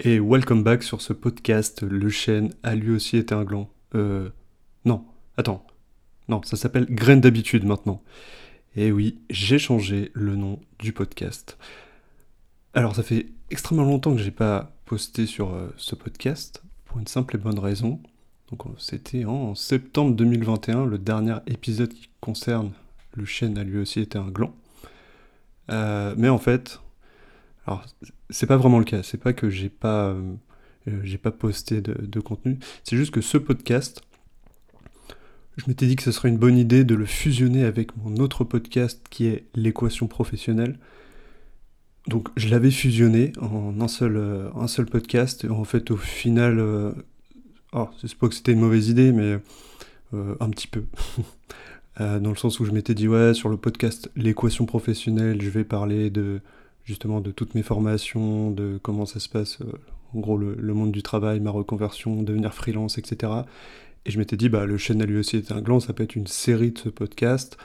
Et welcome back sur ce podcast. Le chêne a lui aussi été un gland. Euh. Non, attends. Non, ça s'appelle Graine d'habitude maintenant. Et oui, j'ai changé le nom du podcast. Alors, ça fait extrêmement longtemps que j'ai pas posté sur euh, ce podcast, pour une simple et bonne raison. Donc, c'était en septembre 2021, le dernier épisode qui concerne le chêne a lui aussi été un gland. Euh, mais en fait, alors, c'est pas vraiment le cas. C'est pas que j'ai pas, euh, euh, pas posté de, contenu. C'est juste que ce podcast, je m'étais dit que ce serait une bonne idée de le fusionner avec mon autre podcast qui est l'équation professionnelle. Donc je l'avais fusionné en un seul, euh, un seul podcast. En fait, au final, oh, c'est pas que c'était une mauvaise idée, mais un petit peu. dans le sens où je m'étais dit, ouais, sur le podcast L'équation professionnelle, je vais parler de justement de toutes mes formations, de comment ça se passe, euh, en gros le, monde du travail, ma reconversion, devenir freelance, etc. Et je m'étais dit, bah, le chêne à lui aussi est un gland, ça peut être une série de ce podcast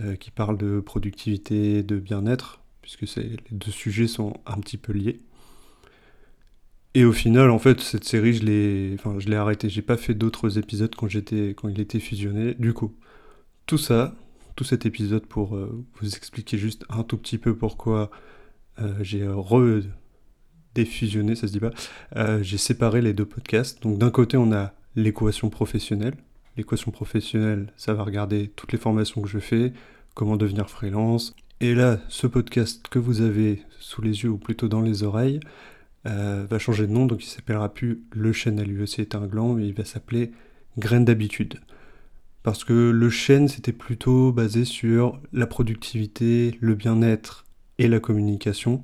euh, qui parle de productivité, de bien-être, puisque les deux sujets sont un petit peu liés. Et au final, en fait, cette série, je l'ai, enfin, je l'ai arrêtée. J'ai pas fait d'autres épisodes quand j'étais, quand il était fusionné. Du coup, tout ça, tout cet épisode pour euh, vous expliquer juste un tout petit peu pourquoi j'ai redéfusionné, ça se dit pas, euh, j'ai séparé les deux podcasts. Donc d'un côté, on a l'équation professionnelle. L'équation professionnelle, ça va regarder toutes les formations que je fais, comment devenir freelance. Et là, ce podcast que vous avez sous les yeux, ou plutôt dans les oreilles, euh, va changer de nom, donc il s'appellera plus Le chêne à aussi est un gland, mais il va s'appeler Graine d'habitude. Parce que le chêne, c'était plutôt basé sur la productivité, le bien-être et la communication.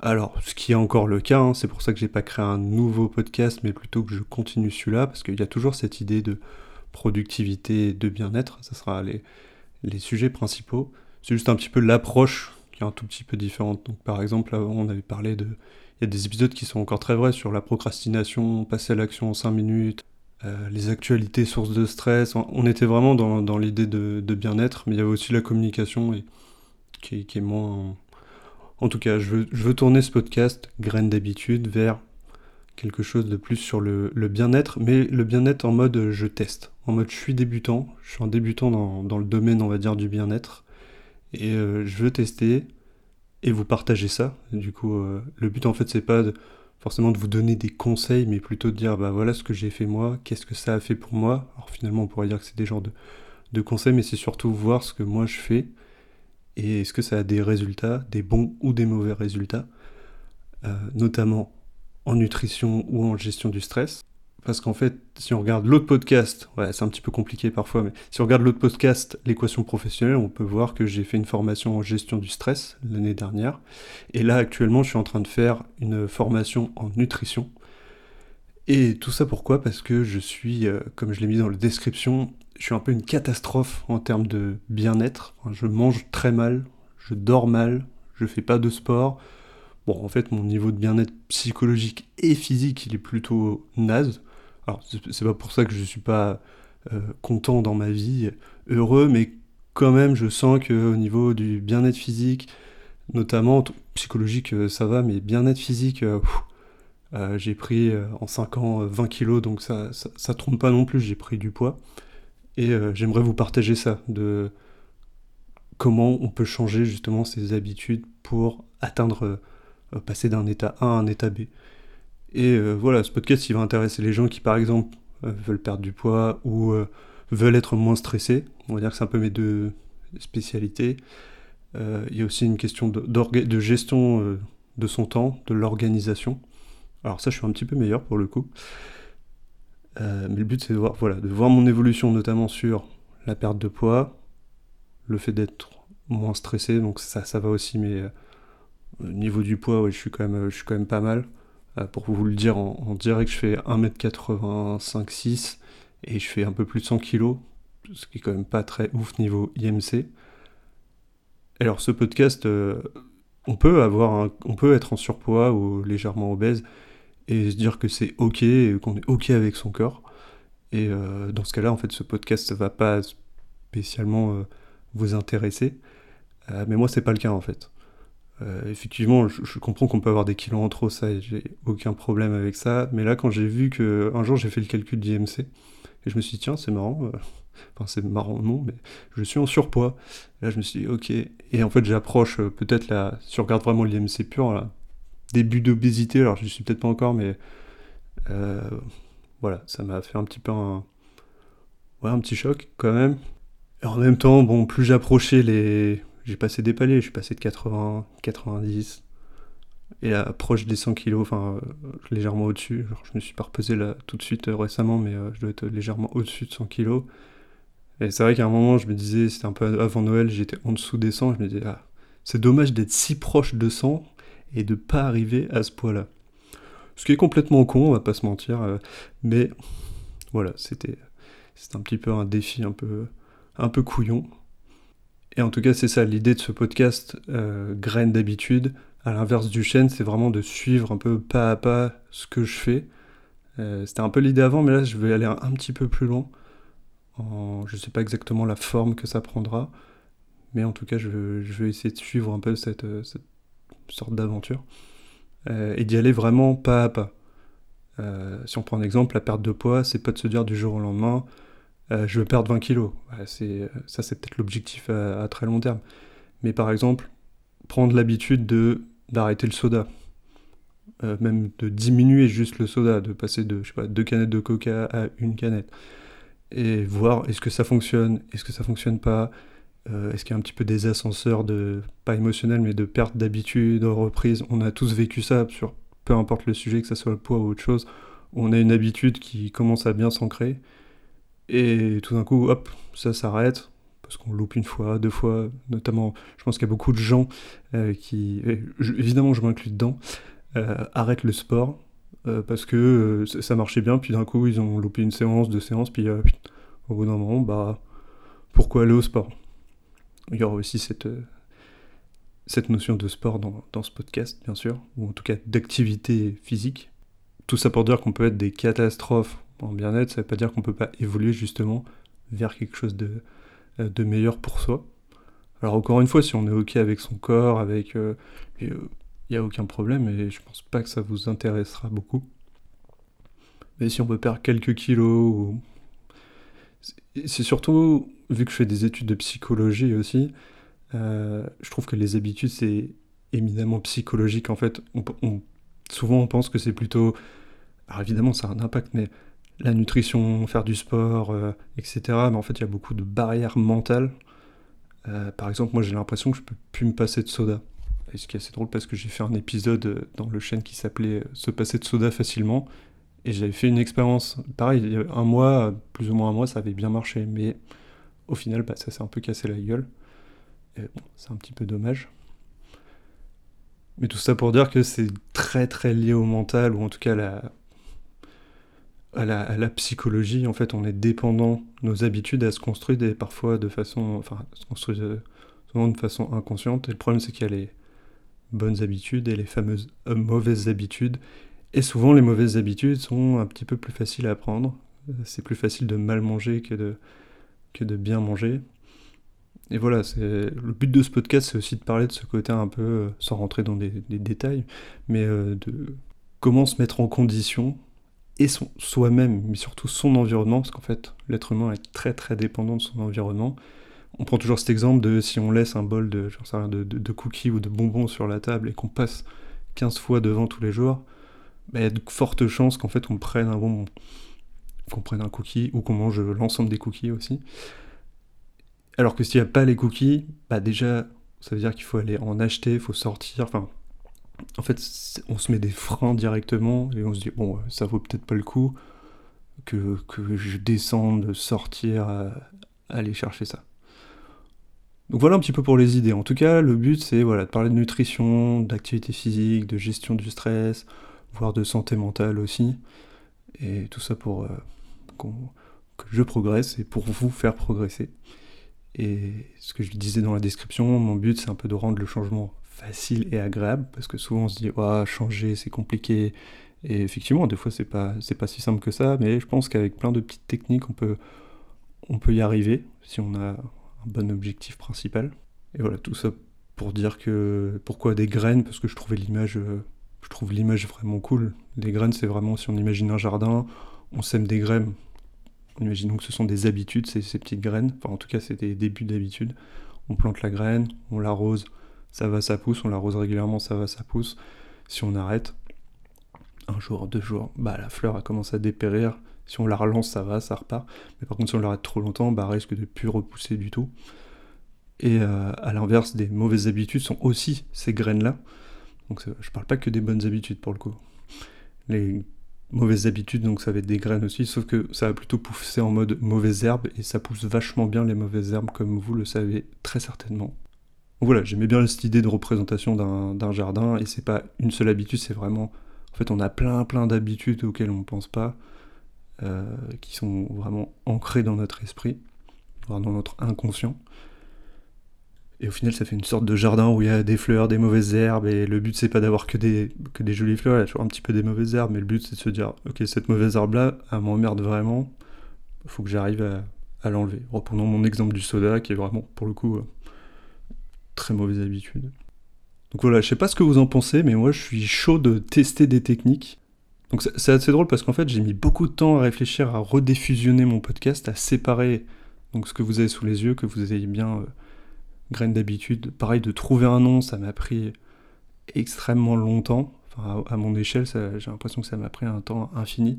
Alors, ce qui est encore le cas, hein, c'est pour ça que j'ai pas créé un nouveau podcast, mais plutôt que je continue celui-là, parce qu'il y a toujours cette idée de productivité et de bien-être, ça sera les, les sujets principaux. C'est juste un petit peu l'approche qui est un tout petit peu différente. Donc, par exemple, avant, on avait parlé de. Il y a des épisodes qui sont encore très vrais sur la procrastination, passer à l'action en 5 minutes, euh, les actualités sources de stress. On était vraiment dans, dans l'idée de, de bien-être, mais il y avait aussi la communication et, qui, qui est moins en tout cas, je veux, tourner ce podcast, graine d'habitude, vers quelque chose de plus sur le, bien-être, mais le bien-être en mode je teste, en mode je suis débutant, je suis un débutant dans, le domaine, on va dire, du bien-être, et euh, je veux tester et vous partager ça. Du coup, euh, le but en fait, c'est pas forcément de vous donner des conseils, mais plutôt de dire bah voilà ce que j'ai fait moi, qu'est-ce que ça a fait pour moi. Alors finalement, on pourrait dire que c'est des genres de conseils, mais c'est surtout voir ce que moi je fais et est-ce que ça a des résultats, des bons ou des mauvais résultats, euh, notamment en nutrition ou en gestion du stress? Parce qu'en fait, si on regarde l'autre podcast, ouais, c'est un petit peu compliqué parfois, mais si on regarde l'autre podcast, l'équation professionnelle, on peut voir que j'ai fait une formation en gestion du stress l'année dernière. Et là, actuellement, je suis en train de faire une formation en nutrition. Et tout ça pourquoi? Parce que je suis, euh, comme je l'ai mis dans la description, je suis un peu une catastrophe en termes de bien-être. Je mange très mal, je dors mal, je fais pas de sport. Bon, en fait, mon niveau de bien-être psychologique et physique, il est plutôt naze. Alors, c'est pas pour ça que je suis pas euh, content dans ma vie, heureux, mais quand même, je sens que au niveau du bien-être physique, notamment psychologique, euh, ça va, mais bien-être physique, euh, j'ai pris en 5 ans 20 kilos, donc ça, ça, ça trompe pas non plus, j'ai pris du poids. Et euh, j'aimerais vous partager ça, de comment on peut changer justement ses habitudes pour atteindre, euh, passer d'un état A à un état B. Et euh, voilà, ce podcast, il va intéresser les gens qui, par exemple, veulent perdre du poids ou veulent être moins stressés. On va dire que c'est un peu mes deux spécialités. il y a aussi une question de, de gestion de son temps, de l'organisation. Alors ça, je suis un petit peu meilleur pour le coup. Euh, mais le but, c'est de voir, voilà, de voir mon évolution, notamment sur la perte de poids, le fait d'être moins stressé, donc ça, ça va aussi, mais euh, au niveau du poids, ouais, je, suis quand même, je suis quand même pas mal. Euh, pour vous le dire, en, direct, je fais 1m85-6 et je fais un peu plus de 100 kg, ce qui est quand même pas très ouf niveau IMC. Alors, ce podcast, on, peut avoir on peut être en surpoids ou légèrement obèse et se dire que c'est ok, qu'on est ok avec son corps. Et euh, dans ce cas-là, en fait, ce podcast va pas spécialement euh, vous intéresser. Euh, mais moi, c'est pas le cas en fait. Effectivement, je, comprends qu'on peut avoir des kilos en trop, ça, j'ai aucun problème avec ça. Mais là, quand j'ai vu que un jour j'ai fait le calcul d'IMC, et je me suis dit, tiens, c'est marrant. Enfin, c'est marrant, non, mais je suis en surpoids. là, je me suis dit, ok. Et en fait, j'approche peut-être là, si on regarde vraiment l'IMC pur, là, début d'obésité, alors je ne suis peut-être pas encore, mais voilà, ça m'a fait un petit peu un, un petit choc quand même. Et en même temps, bon, plus j'approchais les. J'ai passé des paliers, je suis passé de 80, 90, et approche des 100 kilos, enfin euh, légèrement au-dessus. Je me suis pas repesé là tout de suite euh, récemment, mais euh, je dois être légèrement au-dessus de 100 kilos. Et c'est vrai qu'à un moment, je me disais, c'était un peu avant Noël, j'étais en dessous des 100, je me disais, ah, c'est dommage d'être si proche de 100 et de pas arriver à ce poids-là. Ce qui est complètement con, on va pas se mentir, mais voilà, c'était un petit peu un défi un peu, un peu couillon. Et en tout cas, c'est ça, l'idée de ce podcast, euh, graine d'habitude, à l'inverse du chêne, c'est vraiment de suivre un peu pas à pas ce que je fais. Euh, c'était un peu l'idée avant, mais là, je vais aller un, petit peu plus loin. Je sais pas exactement la forme que ça prendra, mais en tout cas, je, vais essayer de suivre un peu cette, euh, cette sorte d'aventure. et d'y aller vraiment pas à pas. si on prend un exemple, la perte de poids, c'est pas de se dire du jour au lendemain, euh, je veux perdre 20 kilos. c'est, ça, c'est peut-être l'objectif à, très long terme. Mais par exemple, prendre l'habitude de, d'arrêter le soda. Euh, même de diminuer juste le soda, de passer de je sais pas, deux canettes de coca à une canette. Et voir est-ce que ça fonctionne, est-ce que ça fonctionne pas, euh, est-ce qu'il y a un petit peu des ascenseurs de, pas émotionnels, mais de perte d'habitude, de reprise? On a tous vécu ça sur peu importe le sujet, que ce soit le poids ou autre chose. On a une habitude qui commence à bien s'ancrer et tout d'un coup, hop, ça s'arrête, parce qu'on loupe une fois, deux fois, notamment, je pense qu'il y a beaucoup de gens euh, qui, évidemment je m'inclus dedans, euh, arrêtent le sport, parce que ça marchait bien, puis d'un coup ils ont loupé une séance, deux séances, puis au bout d'un moment, bah, pourquoi aller au sport? Il y aura aussi cette, cette notion de sport dans, dans ce podcast, bien sûr, ou en tout cas d'activité physique. Tout ça pour dire qu'on peut être des catastrophes en bien-être, ça ne veut pas dire qu'on ne peut pas évoluer justement vers quelque chose de, euh, de meilleur pour soi. Alors encore une fois, si on est ok avec son corps, avec, il euh, n'y euh, a aucun problème et je pense pas que ça vous intéressera beaucoup. Mais si on peut perdre quelques kilos, c'est surtout vu que je fais des études de psychologie aussi, je trouve que les habitudes c'est éminemment psychologique en fait. souvent on pense que c'est plutôt, alors évidemment ça a un impact, mais la nutrition, faire du sport, euh, etc. Mais en fait, il y a beaucoup de barrières mentales. Euh, par exemple, moi j'ai l'impression que je peux plus me passer de soda. Et ce qui est assez drôle parce que j'ai fait un épisode euh, dans le chaîne qui s'appelait Se passer de soda facilement. Et j'avais fait une expérience, pareil, un mois, plus ou moins un mois, ça avait bien marché. Mais au final, bah, ça s'est un peu cassé la gueule. Bon, c'est un petit peu dommage. Mais tout ça pour dire que c'est très très lié au mental, ou en tout cas la, à la, psychologie, en fait, on est dépendant, nos habitudes, elles se construisent parfois de façon, enfin, se construisent euh, souvent de façon inconsciente. Et le problème, c'est qu'il y a les bonnes habitudes et les fameuses euh, mauvaises habitudes. Et souvent, les mauvaises habitudes sont un petit peu plus faciles à apprendre. Euh, c'est plus facile de mal manger que de, que de bien manger. Et voilà, le but de ce podcast, c'est aussi de parler de ce côté un peu, sans rentrer dans des, détails, mais de comment se mettre en condition et soi-même, mais surtout son environnement, parce qu'en fait, l'être humain est très très dépendant de son environnement. On prend toujours cet exemple de si on laisse un bol de, de, de, cookies ou de bonbons sur la table et qu'on passe 15 fois devant tous les jours, il y a de fortes chances qu'en fait on prenne un bonbon, qu'on prenne un cookie ou qu'on mange l'ensemble des cookies aussi. Alors que s'il n'y a pas les cookies, bah déjà, ça veut dire qu'il faut aller en acheter, il faut sortir, enfin, en fait, on se met des freins directement et on se dit, bon, ça vaut peut-être pas le coup que, je descende, sortir, aller chercher ça. Donc voilà un petit peu pour les idées. En tout cas, le but c'est voilà, de parler de nutrition, d'activité physique, de gestion du stress, voire de santé mentale aussi. Et tout ça pour euh, que je progresse et pour vous faire progresser. Et ce que je disais dans la description, mon but c'est un peu de rendre le changement facile et agréable, parce que souvent on se dit, oh, changer c'est compliqué, et effectivement, des fois c'est pas, pas si simple que ça, mais je pense qu'avec plein de petites techniques, on peut, on peut y arriver si on a un bon objectif principal. Et voilà, tout ça pour dire que pourquoi des graines parce que je trouvais l'image je trouve l'image vraiment cool. Des graines, c'est vraiment si on imagine un jardin, on sème des graines. Imaginons que ce sont des habitudes, ces, petites graines. Enfin, en tout cas, c'est des débuts d'habitude. On plante la graine, on l'arrose, ça va, ça pousse. On l'arrose régulièrement, ça va, ça pousse. Si on arrête, un jour, deux jours, bah la fleur a commencé à dépérir. Si on la relance, ça va, ça repart. Mais par contre, si on l'arrête trop longtemps, bah risque de plus repousser du tout. Et euh, à l'inverse, des mauvaises habitudes sont aussi ces graines-là. Donc je parle pas que des bonnes habitudes pour le coup. Les mauvaises habitudes, donc ça va être des graines aussi, sauf que ça va plutôt pousser en mode mauvaises herbes, et ça pousse vachement bien les mauvaises herbes, comme vous le savez très certainement. Voilà, j'aimais bien cette idée de représentation d'un jardin, et c'est pas une seule habitude, c'est vraiment... En fait, on a plein plein d'habitudes auxquelles on ne pense pas, euh, qui sont vraiment ancrées dans notre esprit, voire dans notre inconscient. Et au final, ça fait une sorte de jardin où il y a des fleurs, des mauvaises herbes, et le but c'est pas d'avoir que des, que des jolies fleurs, il y a toujours un petit peu des mauvaises herbes, mais le but c'est de se dire, ok, cette mauvaise herbe-là, elle m'emmerde vraiment, il faut que j'arrive à, l'enlever. Reprenons mon exemple du soda, qui est vraiment, pour le coup, euh, très mauvaise habitude. Donc voilà, je sais pas ce que vous en pensez, mais moi je suis chaud de tester des techniques. Donc c'est assez drôle parce qu'en fait j'ai mis beaucoup de temps à réfléchir à rediffusionner mon podcast, à séparer donc ce que vous avez sous les yeux, que vous ayez bien... Graines d'habitude. Pareil, de trouver un nom, ça m'a pris extrêmement longtemps. Enfin, à, mon échelle, j'ai l'impression que ça m'a pris un temps infini.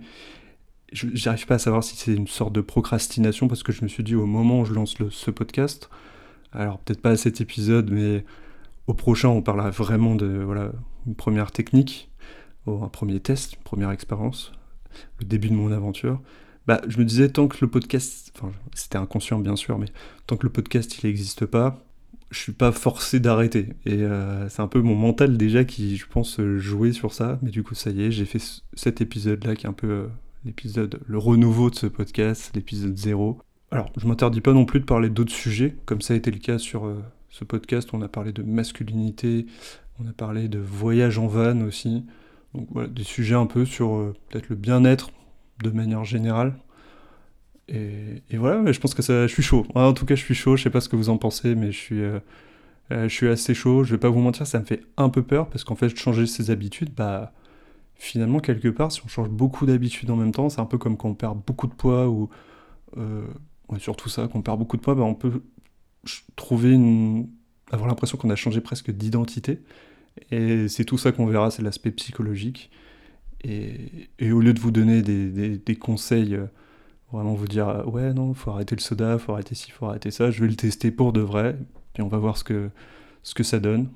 J'arrive pas à savoir si c'est une sorte de procrastination parce que je me suis dit au moment où je lance ce podcast, alors peut-être pas à cet épisode, mais au prochain, on parlera vraiment de voilà, une première technique, un premier test, une première expérience, le début de mon aventure. Bah, je me disais, tant que le podcast, enfin, c'était inconscient bien sûr, mais tant que le podcast il n'existe pas, je suis pas forcé d'arrêter. Et euh, c'est un peu mon mental déjà qui, je pense, jouait sur ça. Mais du coup, ça y est, j'ai fait cet épisode-là qui est un peu euh, l'épisode, le renouveau de ce podcast, l'épisode 0. Alors, je m'interdis pas non plus de parler d'autres sujets, comme ça a été le cas sur euh, ce podcast. On a parlé de masculinité, on a parlé de voyage en van aussi. Donc voilà, des sujets un peu sur peut-être le bien-être de manière générale. Et, voilà, je pense que ça, je suis chaud. En tout cas, je suis chaud. Je sais pas ce que vous en pensez, mais je suis, euh, euh, je suis assez chaud. Je vais pas vous mentir, ça me fait un peu peur parce qu'en fait, changer ses habitudes, bah, finalement, quelque part, si on change beaucoup d'habitudes en même temps, c'est un peu comme quand on perd beaucoup de poids ou euh, surtout ça, quand on perd beaucoup de poids, bah, on peut trouver une, avoir l'impression qu'on a changé presque d'identité. Et c'est tout ça qu'on verra, c'est l'aspect psychologique. Et, au lieu de vous donner des, des conseils Vraiment vous dire euh, ouais non, faut arrêter le soda, faut arrêter ci, faut arrêter ça. Je vais le tester pour de vrai, puis on va voir ce que, ce que ça donne.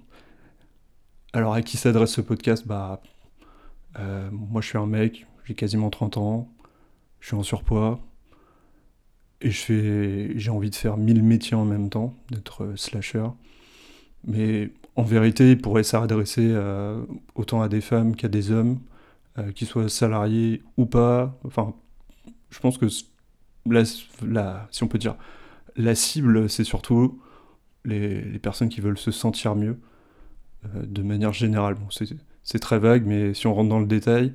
Alors à qui s'adresse ce podcast? Bah euh, moi je suis un mec, j'ai quasiment 30 ans, je suis en surpoids, et je fais, j'ai envie de faire 1000 métiers en même temps, d'être euh, slasher. Mais en vérité, il pourrait s'adresser autant à des femmes qu'à des hommes, qu'ils soient salariés ou pas. Enfin, je pense que la, si on peut dire, la cible, c'est surtout les, personnes qui veulent se sentir mieux euh, de manière générale. Bon, c'est très vague, mais si on rentre dans le détail,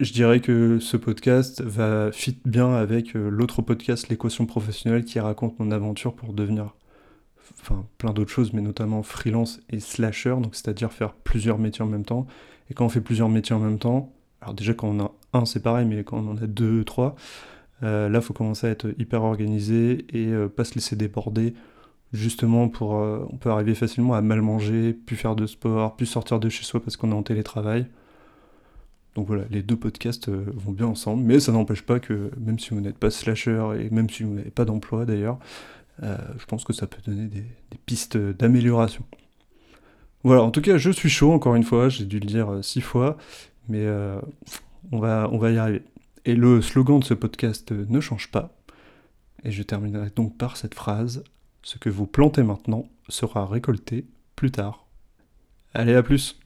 je dirais que ce podcast va fit bien avec euh, l'autre podcast, l'équation professionnelle, qui raconte mon aventure pour devenir, enfin, plein d'autres choses, mais notamment freelance et slasher, donc c'est-à-dire faire plusieurs métiers en même temps. Et quand on fait plusieurs métiers en même temps, alors déjà quand on a un, c'est pareil, mais quand on en a deux, trois, euh, là, faut commencer à être hyper organisé et euh, pas se laisser déborder. Justement, pour, euh, on peut arriver facilement à mal manger, plus faire de sport, plus sortir de chez soi parce qu'on est en télétravail. Donc voilà, les deux podcasts vont bien ensemble, mais ça n'empêche pas que même si vous n'êtes pas slasher et même si vous n'avez pas d'emploi d'ailleurs, je pense que ça peut donner des, pistes d'amélioration. Voilà, en tout cas, je suis chaud encore une fois, j'ai dû le dire six fois, mais on, va, on va y arriver. Et le slogan de ce podcast ne change pas. Et je terminerai donc par cette phrase Ce que vous plantez maintenant sera récolté plus tard. Allez, à plus